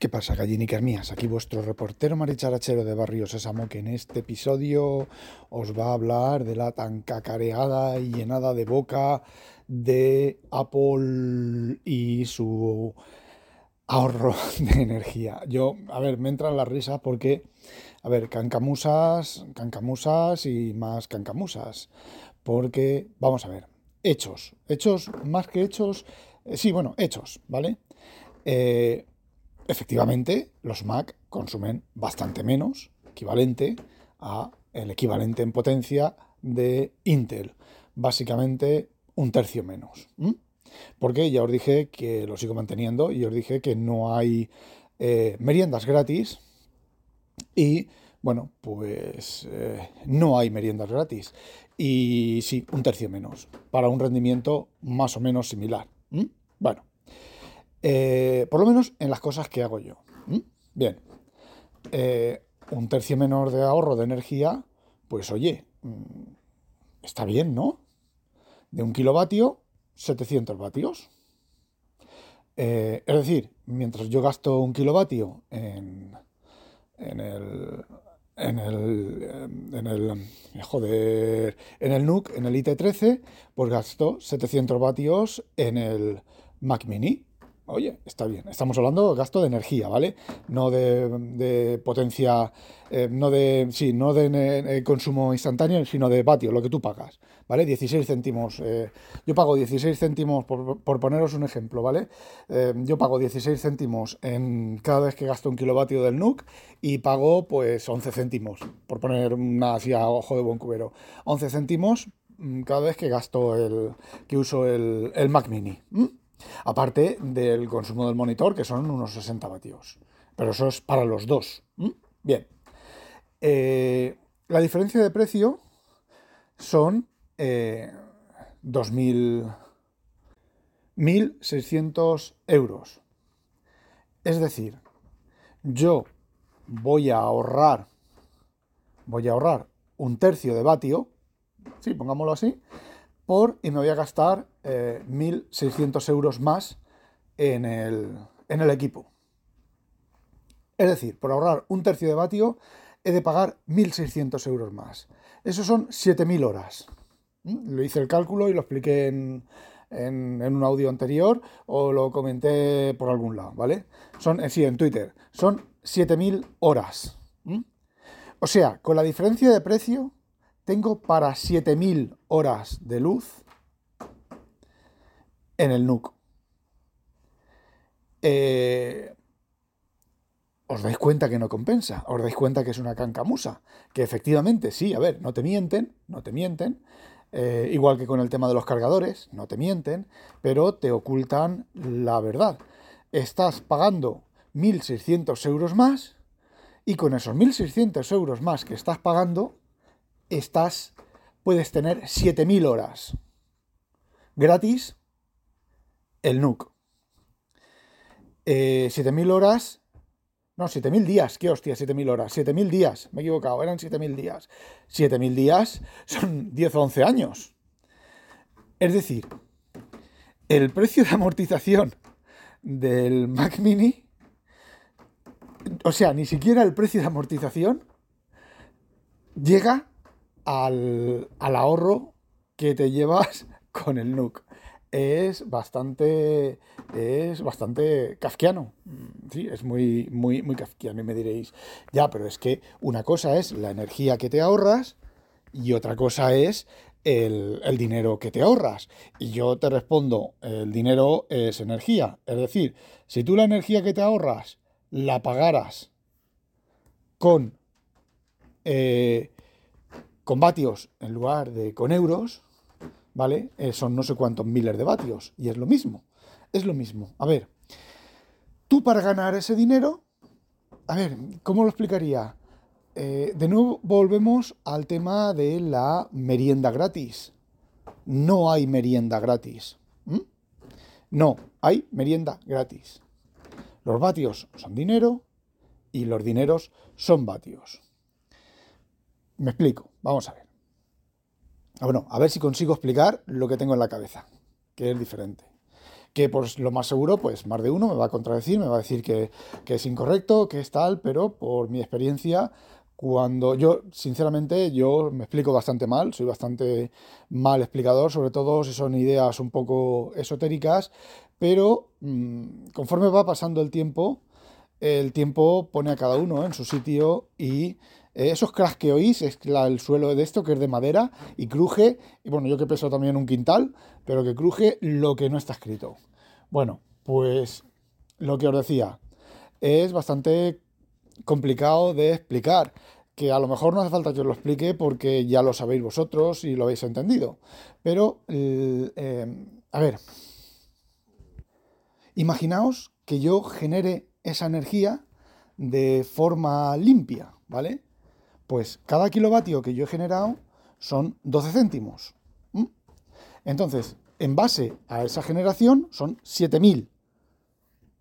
¿Qué pasa, gallinicas mías? Aquí vuestro reportero maricharachero de Barrio Sésamo, que en este episodio os va a hablar de la tan cacareada y llenada de boca de Apple y su ahorro de energía. Yo, a ver, me entra la risa porque, a ver, cancamusas, cancamusas y más cancamusas. Porque, vamos a ver, hechos, hechos, más que hechos, eh, sí, bueno, hechos, ¿vale? Eh, efectivamente los Mac consumen bastante menos, equivalente a el equivalente en potencia de Intel, básicamente un tercio menos. Porque ya os dije que lo sigo manteniendo y os dije que no hay eh, meriendas gratis y bueno, pues eh, no hay meriendas gratis. Y sí, un tercio menos, para un rendimiento más o menos similar. Bueno, eh, por lo menos en las cosas que hago yo. Bien, eh, un tercio menor de ahorro de energía, pues oye, mm, está bien, ¿no? De un kilovatio, 700 vatios. Eh, es decir, mientras yo gasto un kilovatio en, en el en el, en el, joder, en el NUC, en el IT13, pues gasto 700 vatios en el Mac Mini. Oye, está bien. Estamos hablando de gasto de energía, ¿vale? No de, potencia, eh, no de, sí, no de eh, consumo instantáneo, sino de vatio, lo que tú pagas, ¿vale? 16 céntimos. Eh, yo pago 16 céntimos, por, poneros un ejemplo, ¿vale? yo pago 16 céntimos en cada vez que gasto un kilovatio del NUC y pago, pues, 11 céntimos, por poner una así a ojo de buen cubero. 11 céntimos mm, cada vez que gasto el, que uso el, Mac Mini. Aparte del consumo del monitor, que son unos 60 vatios. Pero eso es para los dos. Bien. Eh, la diferencia de precio son eh, 2.000, 1.600 euros. Es decir, yo voy a ahorrar, voy a ahorrar un tercio de vatio, sí, pongámoslo así, y me voy a gastar 1.600 eh, euros más en el, en el equipo. Es decir, por ahorrar un tercio de vatio he de pagar 1.600 euros más. Eso son 7.000 horas. ¿Mm? Lo hice el cálculo y lo expliqué en, un audio anterior o lo comenté por algún lado, ¿vale? Son, eh, sí, en Twitter. Son 7.000 horas. ¿Mm? O sea, con la diferencia de precio tengo para 7000 horas de luz en el NUC. Eh, os dais cuenta que no compensa, os dais cuenta que es una cancamusa, que efectivamente sí, a ver, no te mienten, no te mienten, eh, igual que con el tema de los cargadores, no te mienten, pero te ocultan la verdad. Estás pagando 1.600 euros más y con esos 1.600 euros más que estás pagando, estás, puedes tener 7000 horas gratis el NUC. 7000 eh, horas, no, 7000 días, qué hostia, 7000 horas, 7000 días, me he equivocado, eran 7000 días. 7000 días son 10 o 11 años. Es decir, el precio de amortización del Mac Mini, o sea, ni siquiera el precio de amortización llega al, ahorro que te llevas con el NUC. Es bastante, es bastante kafkiano. Sí, es muy, muy, muy kafkiano. Y me diréis, ya, pero es que una cosa es la energía que te ahorras y otra cosa es el, el, dinero que te ahorras. Y yo te respondo, el dinero es energía. Es decir, si tú la energía que te ahorras la pagaras con eh, con vatios en lugar de con euros, ¿vale? Eh, son no sé cuántos miles de vatios y es lo mismo. Es lo mismo. A ver, Tú para ganar ese dinero, a ver, ¿cómo lo explicaría? Eh, de nuevo volvemos al tema de la merienda gratis. No hay merienda gratis. No, hay merienda gratis. Los vatios son dinero y los dineros son vatios. Me explico, vamos a ver. Ah, bueno, a ver si consigo explicar lo que tengo en la cabeza, que es diferente. Que por lo más seguro, pues más de uno me va a contradecir, me va a decir que, es incorrecto, que es tal, pero por mi experiencia, cuando yo, sinceramente, yo me explico bastante mal, soy bastante mal explicador, sobre todo si son ideas un poco esotéricas, pero mm, conforme va pasando el tiempo, el tiempo pone a cada uno en su sitio y esos cracks que oís es el suelo de esto que es de madera y cruje, y bueno, yo que peso también un quintal, pero que cruje lo que no está escrito. Bueno, pues lo que os decía, es bastante complicado de explicar, que a lo mejor no hace falta que os lo explique porque ya lo sabéis vosotros y lo habéis entendido. Pero, eh, a ver, imaginaos que yo genere esa energía de forma limpia, ¿vale? Pues cada kilovatio que yo he generado son 12 céntimos. Entonces, en base a esa generación son 7000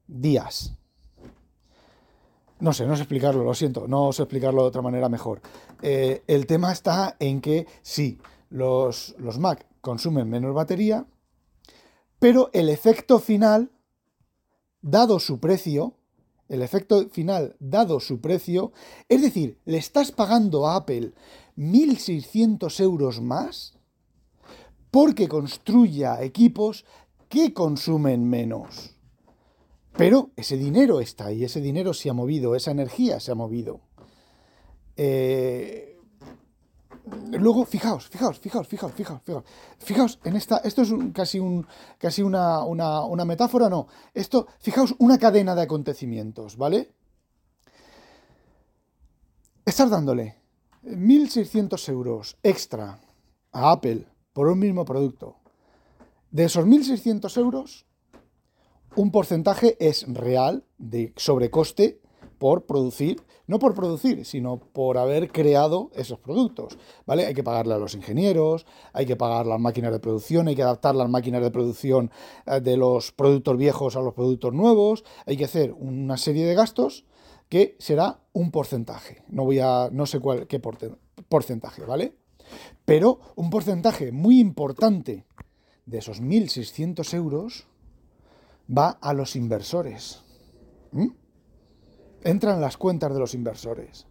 días. No sé, no sé explicarlo, lo siento, no sé explicarlo de otra manera mejor. Eh, el tema está en que sí, los, los Mac consumen menos batería, pero el efecto final, dado su precio, el efecto final, dado su precio, es decir, le estás pagando a Apple 1.600 euros más porque construya equipos que consumen menos. Pero ese dinero está ahí, ese dinero se ha movido, esa energía se ha movido. Eh, luego, fijaos, fijaos, fijaos, fijaos, fijaos, fijaos. Fijaos en esta, esto es casi, un, casi una, una, metáfora, no. Esto, fijaos, una cadena de acontecimientos, ¿vale? Estás dándole 1.600 euros extra a Apple por un mismo producto. De esos 1.600 euros, un porcentaje es real de sobrecoste por producir, no por producir, sino por haber creado esos productos, ¿vale? Hay que pagarle a los ingenieros, hay que pagar las máquinas de producción, hay que adaptar las máquinas de producción eh, de los productos viejos a los productos nuevos, hay que hacer una serie de gastos que será un porcentaje. No voy a no sé cuál qué porcentaje, ¿vale? Pero un porcentaje muy importante de esos 1600 euros va a los inversores. Entran las cuentas de los inversores.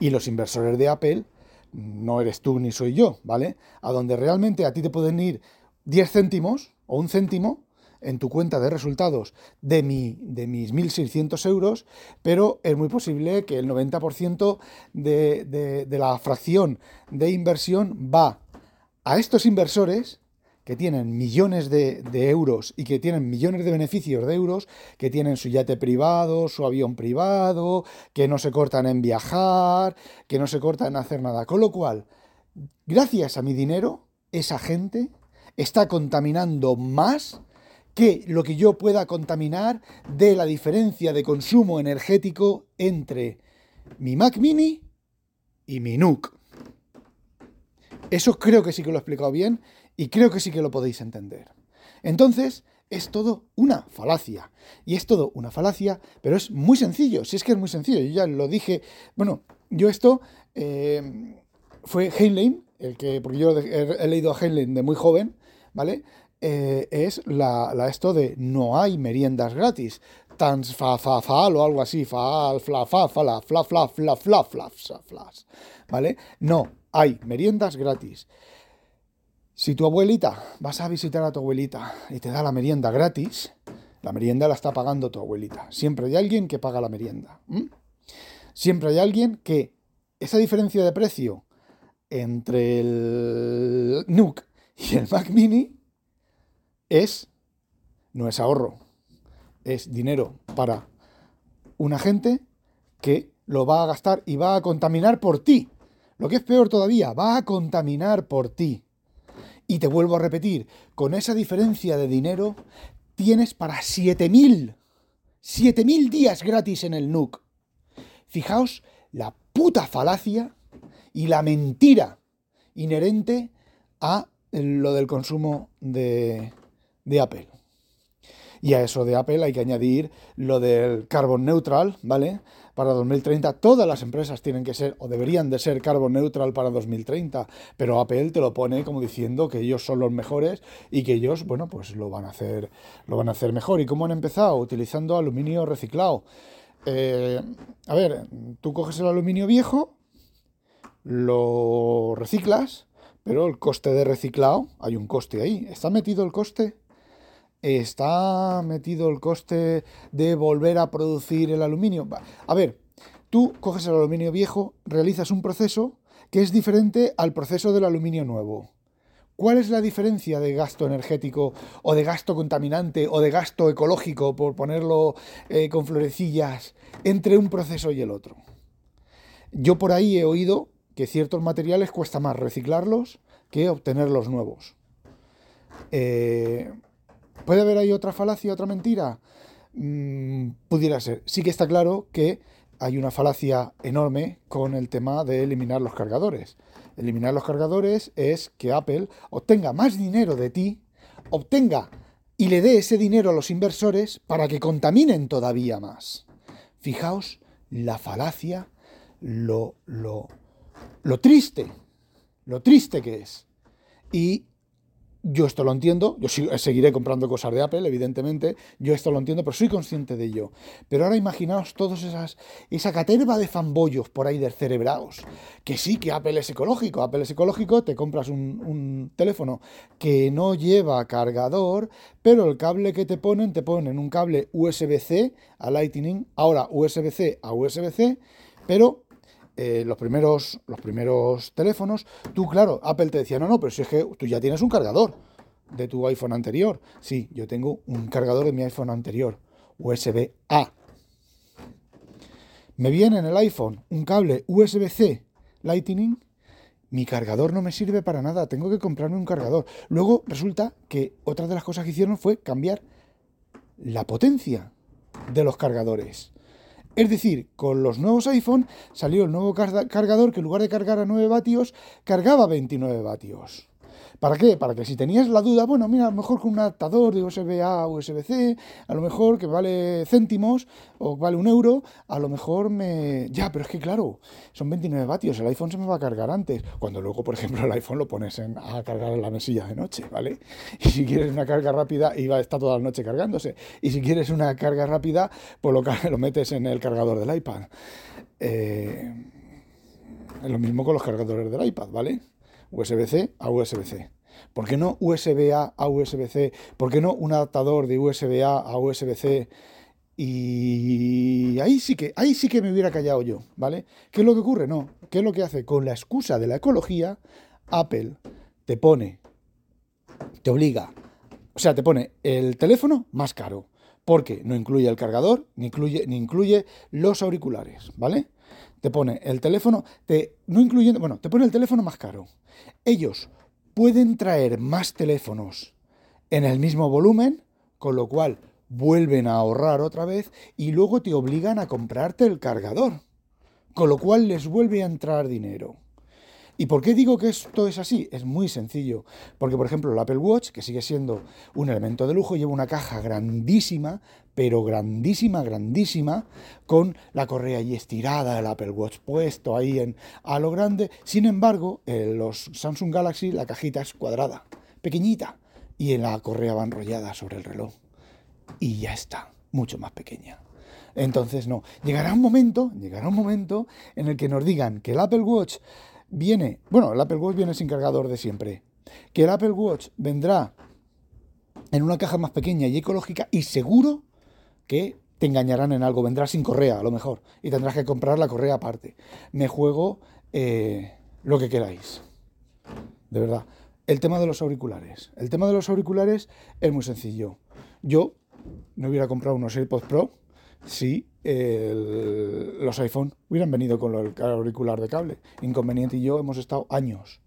Y los inversores de Apple no eres tú ni soy yo, ¿vale? A donde realmente a ti te pueden ir 10 céntimos o un céntimo en tu cuenta de resultados de, mi, de mis 1.600 euros, pero es muy posible que el 90% de, de la fracción de inversión va a estos inversores que tienen millones de, euros y que tienen millones de beneficios de euros, que tienen su yate privado, su avión privado, que no se cortan en viajar, que no se cortan en hacer nada. Con lo cual, gracias a mi dinero, esa gente está contaminando más que lo que yo pueda contaminar de la diferencia de consumo energético entre mi Mac mini y mi NUC. Eso creo que sí que lo he explicado bien y creo que sí que lo podéis entender. Entonces, es todo una falacia. Y es todo una falacia, pero es muy sencillo. Si es que es muy sencillo. Yo ya lo dije. Bueno, yo esto eh, fue Heinlein, el que, porque yo he, leído a Heinlein de muy joven, ¿vale? Eh, es la, esto de no hay meriendas gratis. Tan fa fa fa o algo así, fa fla fa fa la fla fla fla fla fla fla, ¿vale? No, hay meriendas gratis. Si tu abuelita, vas a visitar a tu abuelita y te da la merienda gratis, la merienda la está pagando tu abuelita. Siempre hay alguien que paga la merienda. Siempre hay alguien que esa diferencia de precio entre el NUC y el Mac Mini es, no es ahorro, es dinero para una gente que lo va a gastar y va a contaminar por ti. Lo que es peor todavía, va a contaminar por ti. Y te vuelvo a repetir, con esa diferencia de dinero tienes para 7.000 7000 días gratis en el NUC. Fijaos la puta falacia y la mentira inherente a lo del consumo de, de Apple. Y a eso de Apple hay que añadir lo del carbon neutral, ¿vale? Para 2030 todas las empresas tienen que ser o deberían de ser carbon neutral para 2030, pero Apple te lo pone como diciendo que ellos son los mejores y que ellos, bueno, pues lo van a hacer, lo van a hacer mejor. ¿Y cómo han empezado? Utilizando aluminio reciclado. Eh, a ver, tú coges el aluminio viejo, lo reciclas, pero el coste de reciclado, hay un coste ahí. ¿Está metido el coste? Está metido el coste de volver a producir el aluminio. A ver, tú coges el aluminio viejo, realizas un proceso que es diferente al proceso del aluminio nuevo. ¿Cuál es la diferencia de gasto energético o de gasto contaminante o de gasto ecológico, por ponerlo eh, con florecillas, entre un proceso y el otro? Yo por ahí he oído que ciertos materiales cuesta más reciclarlos que obtenerlos nuevos. Eh, ¿Puede haber ahí otra falacia, otra mentira? Mm, pudiera ser. Sí que está claro que hay una falacia enorme con el tema de eliminar los cargadores. Eliminar los cargadores es que Apple obtenga más dinero de ti, obtenga y le dé ese dinero a los inversores para que contaminen todavía más. Fijaos la falacia, lo, lo, lo triste, lo triste que es. Y yo esto lo entiendo, yo seguiré comprando cosas de Apple, evidentemente, yo esto lo entiendo, pero soy consciente de ello. Pero ahora imaginaos todos esas, esa caterva de fanboyos por ahí descerebrados, que sí que Apple es ecológico, Apple es ecológico, te compras un, un teléfono que no lleva cargador, pero el cable que te ponen, te ponen un cable USB-C a Lightning, ahora USB-C a USB-C, pero eh, los, primeros, los primeros teléfonos, tú, claro, Apple te decía, no, no, pero si es que tú ya tienes un cargador de tu iPhone anterior. Sí, yo tengo un cargador de mi iPhone anterior, USB-A. Me viene en el iPhone un cable USB-C Lightning, mi cargador no me sirve para nada, tengo que comprarme un cargador. Luego resulta que otra de las cosas que hicieron fue cambiar la potencia de los cargadores. Es decir, con los nuevos iPhone salió el nuevo cargador que en lugar de cargar a 9 vatios, cargaba 29 vatios. ¿Para qué? Para que si tenías la duda, bueno, mira, a lo mejor con un adaptador de USB A a USB C, a lo mejor que vale céntimos o vale un euro, a lo mejor me... Ya, pero es que claro, son 29 vatios, el iPhone se me va a cargar antes. Cuando luego, por ejemplo, el iPhone lo pones a cargar en la mesilla de noche, ¿vale? Y si quieres una carga rápida, iba, está toda la noche cargándose. Y si quieres una carga rápida, pues lo, lo metes en el cargador del iPad. Eh, lo mismo con los cargadores del iPad, ¿vale? USB-C a USB-C. ¿Por qué no USB-A a USB-C? ¿Por qué no un adaptador de USB-A a USB-C? Y ahí sí que ahí sí que me hubiera callado yo, ¿vale? ¿Qué es lo que ocurre? No, ¿qué es lo que hace? Con la excusa de la ecología, Apple te pone, te obliga, o sea, te pone el teléfono más caro, porque no incluye el cargador, ni incluye, ni incluye los auriculares, ¿vale? Te pone el teléfono, te, no incluyendo, bueno, te pone el teléfono más caro. Ellos pueden traer más teléfonos en el mismo volumen, con lo cual vuelven a ahorrar otra vez y luego te obligan a comprarte el cargador, con lo cual les vuelve a entrar dinero. ¿Y por qué digo que esto es así? Es muy sencillo. Porque, por ejemplo, el Apple Watch, que sigue siendo un elemento de lujo, lleva una caja grandísima, pero grandísima, grandísima, con la correa ahí estirada, el Apple Watch puesto ahí en, a lo grande. Sin embargo, en los Samsung Galaxy la cajita es cuadrada, pequeñita, y en la correa va enrollada sobre el reloj. Y ya está, mucho más pequeña. Entonces, no, llegará un momento, llegará un momento en el que nos digan que el Apple Watch viene, bueno, el Apple Watch viene sin cargador de siempre, que el Apple Watch vendrá en una caja más pequeña y ecológica y seguro que te engañarán en algo, vendrá sin correa a lo mejor y tendrás que comprar la correa aparte. Me juego eh, lo que queráis, de verdad. El tema de los auriculares. El tema de los auriculares es muy sencillo. Yo no hubiera comprado unos AirPods Pro si los iPhone hubieran venido con el auricular de cable. Inconveniente y yo hemos estado años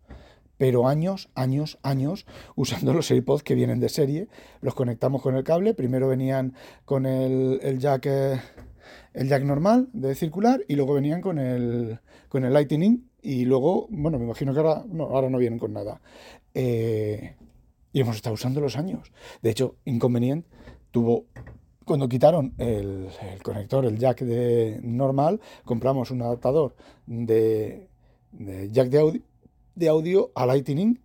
pero años, años, años usando los AirPods que vienen de serie. Los conectamos con el cable. Primero venían con el, el jack, eh, el jack normal de circular y luego venían con el, con el Lightning. Y luego, bueno, me imagino que ahora no, ahora no vienen con nada. Eh, y hemos estado usando los años. De hecho, Inconvenient tuvo cuando quitaron el, conector, el jack de normal, compramos un adaptador de, jack de audio, a Lightning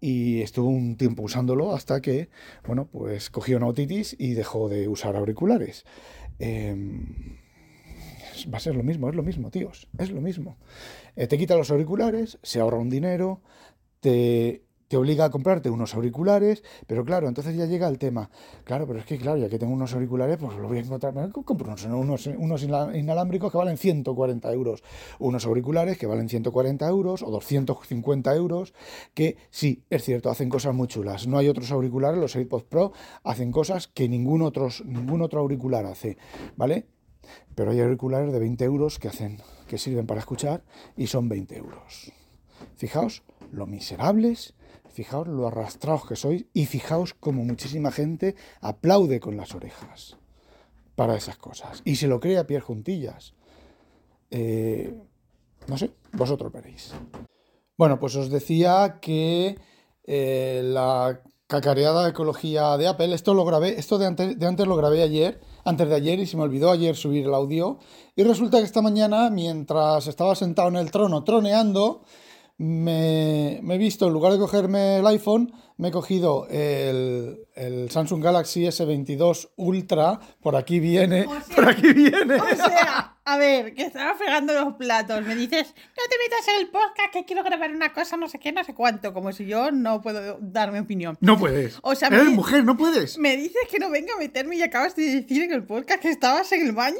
y estuvo un tiempo usándolo hasta que, bueno, pues cogió una otitis y dejó de usar auriculares. Eh, va a ser lo mismo, es lo mismo, tíos, es lo mismo. Eh, te quita los auriculares, se ahorra un dinero, te te obliga a comprarte unos auriculares, pero claro, entonces ya llega el tema. Claro, pero es que, claro, ya que tengo unos auriculares, pues lo voy a encontrar. Me compro unos, unos, unos inalámbricos que valen 140 euros. Unos auriculares que valen 140 euros o 250 euros, que sí, es cierto, hacen cosas muy chulas. No hay otros auriculares, los AirPods Pro hacen cosas que ningún, otros, ningún otro auricular hace, ¿vale? Pero hay auriculares de 20 euros que hacen, que sirven para escuchar y son 20 euros. Fijaos lo miserables Fijaos lo arrastrados que sois y fijaos como muchísima gente aplaude con las orejas para esas cosas. Y se lo cree a Pierre Juntillas. Eh, no sé, vosotros veréis. Bueno, pues os decía que eh, la cacareada ecología de Apple, esto lo grabé, esto de antes, de antes lo grabé ayer, antes de ayer, y se me olvidó ayer subir el audio. Y resulta que esta mañana, mientras estaba sentado en el trono troneando, me, he visto, en lugar de cogerme el iPhone, me he cogido el, el Samsung Galaxy S22 Ultra. Por aquí viene. por aquí viene. O sea, a ver, que estaba fregando los platos. Me dices, no te metas en el podcast, que quiero grabar una cosa, no sé qué, no sé cuánto. Como si yo no puedo dar mi opinión. No puedes. O sea, Eres mujer, no puedes. Me dices que no venga a meterme y acabas de decir en el podcast que estabas en el baño.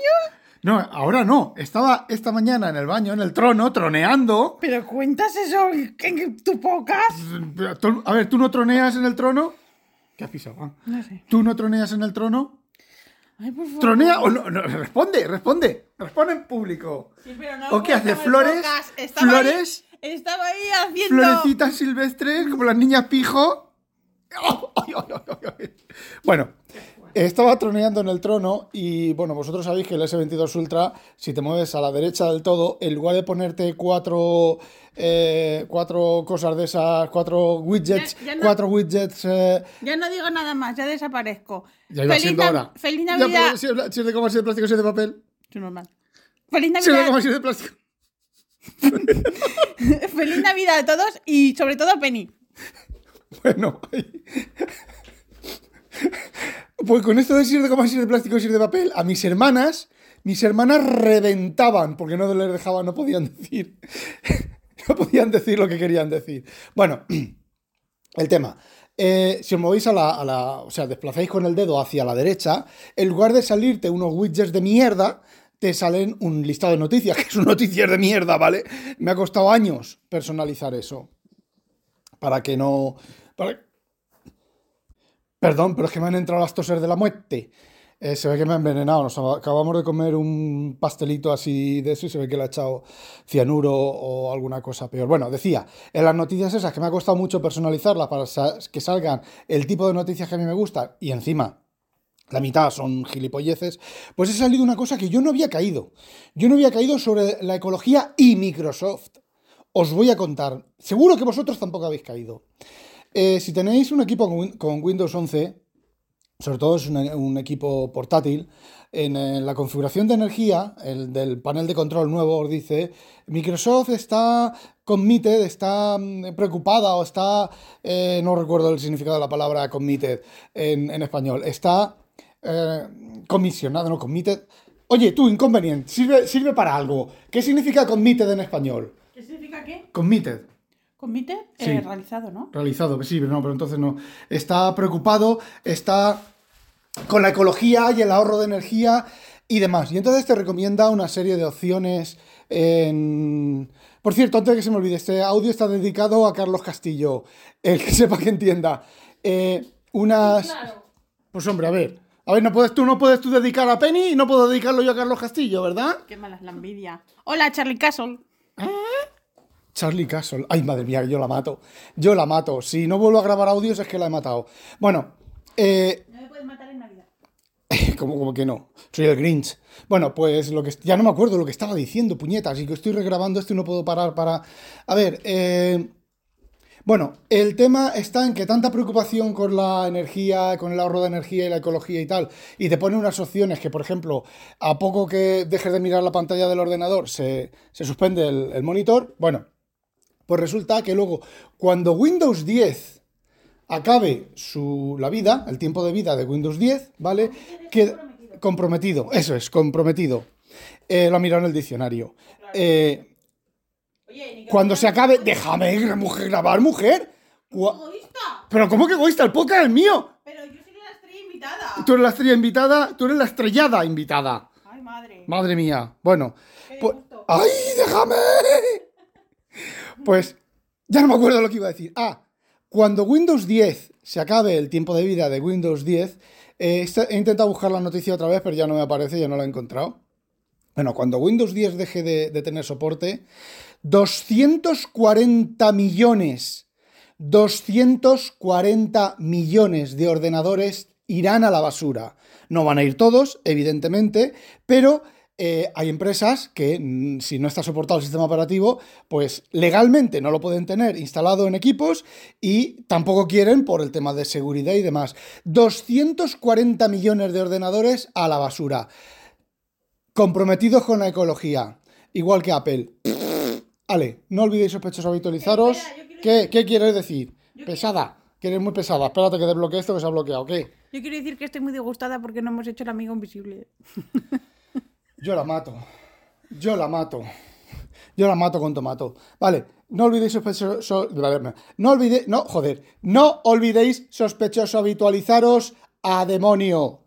No, ahora no. Estaba esta mañana en el baño, en el trono, troneando. Pero cuentas eso en tu podcast. A ver, ¿tú no troneas en el trono? ¿Qué has pisado? Ah. No sé. ¿Tú no troneas en el trono? Ay, por favor. ¿Tronea o no? Responde, responde. Responde en público. Sí, pero no ¿O qué hace? ¿Flores? ¿Flores? estaba ahí haciendo. Florecitas silvestres, como las niñas pijo. bueno, estaba troneando en el trono y bueno, vosotros sabéis que el S22 Ultra, si te mueves a la derecha del todo, en lugar de ponerte cuatro, eh, cuatro cosas de esas, cuatro widgets, cuatro widgets... Eh, ya no digo nada más, ya desaparezco. Ya iba siendo ahora. Feliz Navidad. si, es de cómo si de plástico, si es de papel. Es normal. Feliz Navidad. Si es de cómo si es de plástico. Feliz Navidad a todos y sobre todo a Penny. Bueno, pues con esto de si de goma, si de plástico, si de papel, a mis hermanas, mis hermanas reventaban porque no les dejaban, no podían decir, no podían decir lo que querían decir. Bueno, el tema. Eh, si os movéis a la, o sea, desplazáis con el dedo hacia la derecha, en lugar de salirte unos widgets de mierda, te salen un listado de noticias, que son noticias de mierda, ¿vale? Me ha costado años personalizar eso. Para que no. Perdón, pero es que me han entrado las toses de la muerte. Eh, se ve que me ha envenenado. Nos acabamos de comer un pastelito así de eso y se ve que le ha echado cianuro o alguna cosa peor. Bueno, decía, en las noticias esas que me ha costado mucho personalizarlas para que salgan el tipo de noticias que a mí me gustan y encima la mitad son gilipolleces, pues he salido una cosa que yo no había caído. Yo no había caído sobre la ecología y Microsoft. Os voy a contar. Seguro que vosotros tampoco habéis caído. Eh, si tenéis un equipo con, Windows 11, sobre todo es un, equipo portátil, en, la configuración de energía, el del panel de control nuevo os dice, Microsoft está committed, está mm, preocupada o está, eh, no recuerdo el significado de la palabra committed en, español, está eh, comisionado, no committed. Oye, tú, inconveniente, sirve, sirve para algo. ¿Qué significa committed en español? ¿Qué significa qué? Committed. Comité eh, realizado, ¿no? Realizado, sí, pero no, pero entonces no. Está preocupado, está con la ecología y el ahorro de energía y demás. Y entonces te recomienda una serie de opciones en... Por cierto, antes de que se me olvide, este audio está dedicado a Carlos Castillo, el que sepa que entienda. Eh, unas... Pues hombre, a ver. A ver, no puedes, tú no puedes tú dedicar a Penny y no puedo dedicarlo yo a Carlos Castillo, ¿verdad? Qué mala es la envidia. Hola, Charlie Castle. ¿Eh? Charlie Castle. Ay, madre mía, yo la mato. Yo la mato. Si no vuelvo a grabar audios es que la he matado. Bueno, eh, No me puedes matar en Navidad. como, como que no. Soy el Grinch. Bueno, pues lo que ya no me acuerdo lo que estaba diciendo, puñetas, así que estoy regrabando esto y no puedo parar para. A ver, eh. Bueno, el tema está en que tanta preocupación con la energía, con el ahorro de energía y la ecología y tal, y te pone unas opciones que, por ejemplo, a poco que dejes de mirar la pantalla del ordenador, se, se suspende el, el monitor. Bueno, pues resulta que luego, cuando Windows 10 acabe su, la vida, el tiempo de vida de Windows 10, ¿vale? Que, comprometido, eso es, comprometido. Eh, lo ha mirado en el diccionario. Eh, Oye, cuando se acabe, déjame mujer, grabar, mujer. Egoísta. Pero ¿cómo que egoísta? El podcast es mío. Pero yo soy la estrella invitada. Tú eres la estrella invitada, tú eres la estrellada invitada. Ay, madre. Madre mía. Bueno. Pues-. ¡Ay, déjame! Pues ya no me acuerdo lo que iba a decir. Ah, cuando Windows 10 se acabe el tiempo de vida de Windows 10, eh, he intentado buscar la noticia otra vez, pero ya no me aparece, ya no la he encontrado. Bueno, cuando Windows 10 deje de, de tener soporte, 240 millones, 240 millones de ordenadores irán a la basura. No van a ir todos, evidentemente, pero eh, hay empresas que, mm, si no está soportado el sistema operativo, pues legalmente no lo pueden tener instalado en equipos y tampoco quieren por el tema de seguridad y demás. 240 millones de ordenadores a la basura comprometidos con la ecología, igual que Apple. Ale, no olvidéis sospechosos habitualizaros. Espera, yo quiero ¿Qué, decir- ¿Qué quieres decir? Yo Pesada, que eres muy pesada. Espérate que desbloquee esto que se ha bloqueado, ¿qué? Yo quiero decir que estoy muy disgustada porque no hemos hecho el amigo invisible. Yo la mato. Yo la mato. Yo la mato con tomato. Vale, no olvidéis sospechosos. No olvidéis. No, joder. No olvidéis sospechosos habitualizaros a demonio.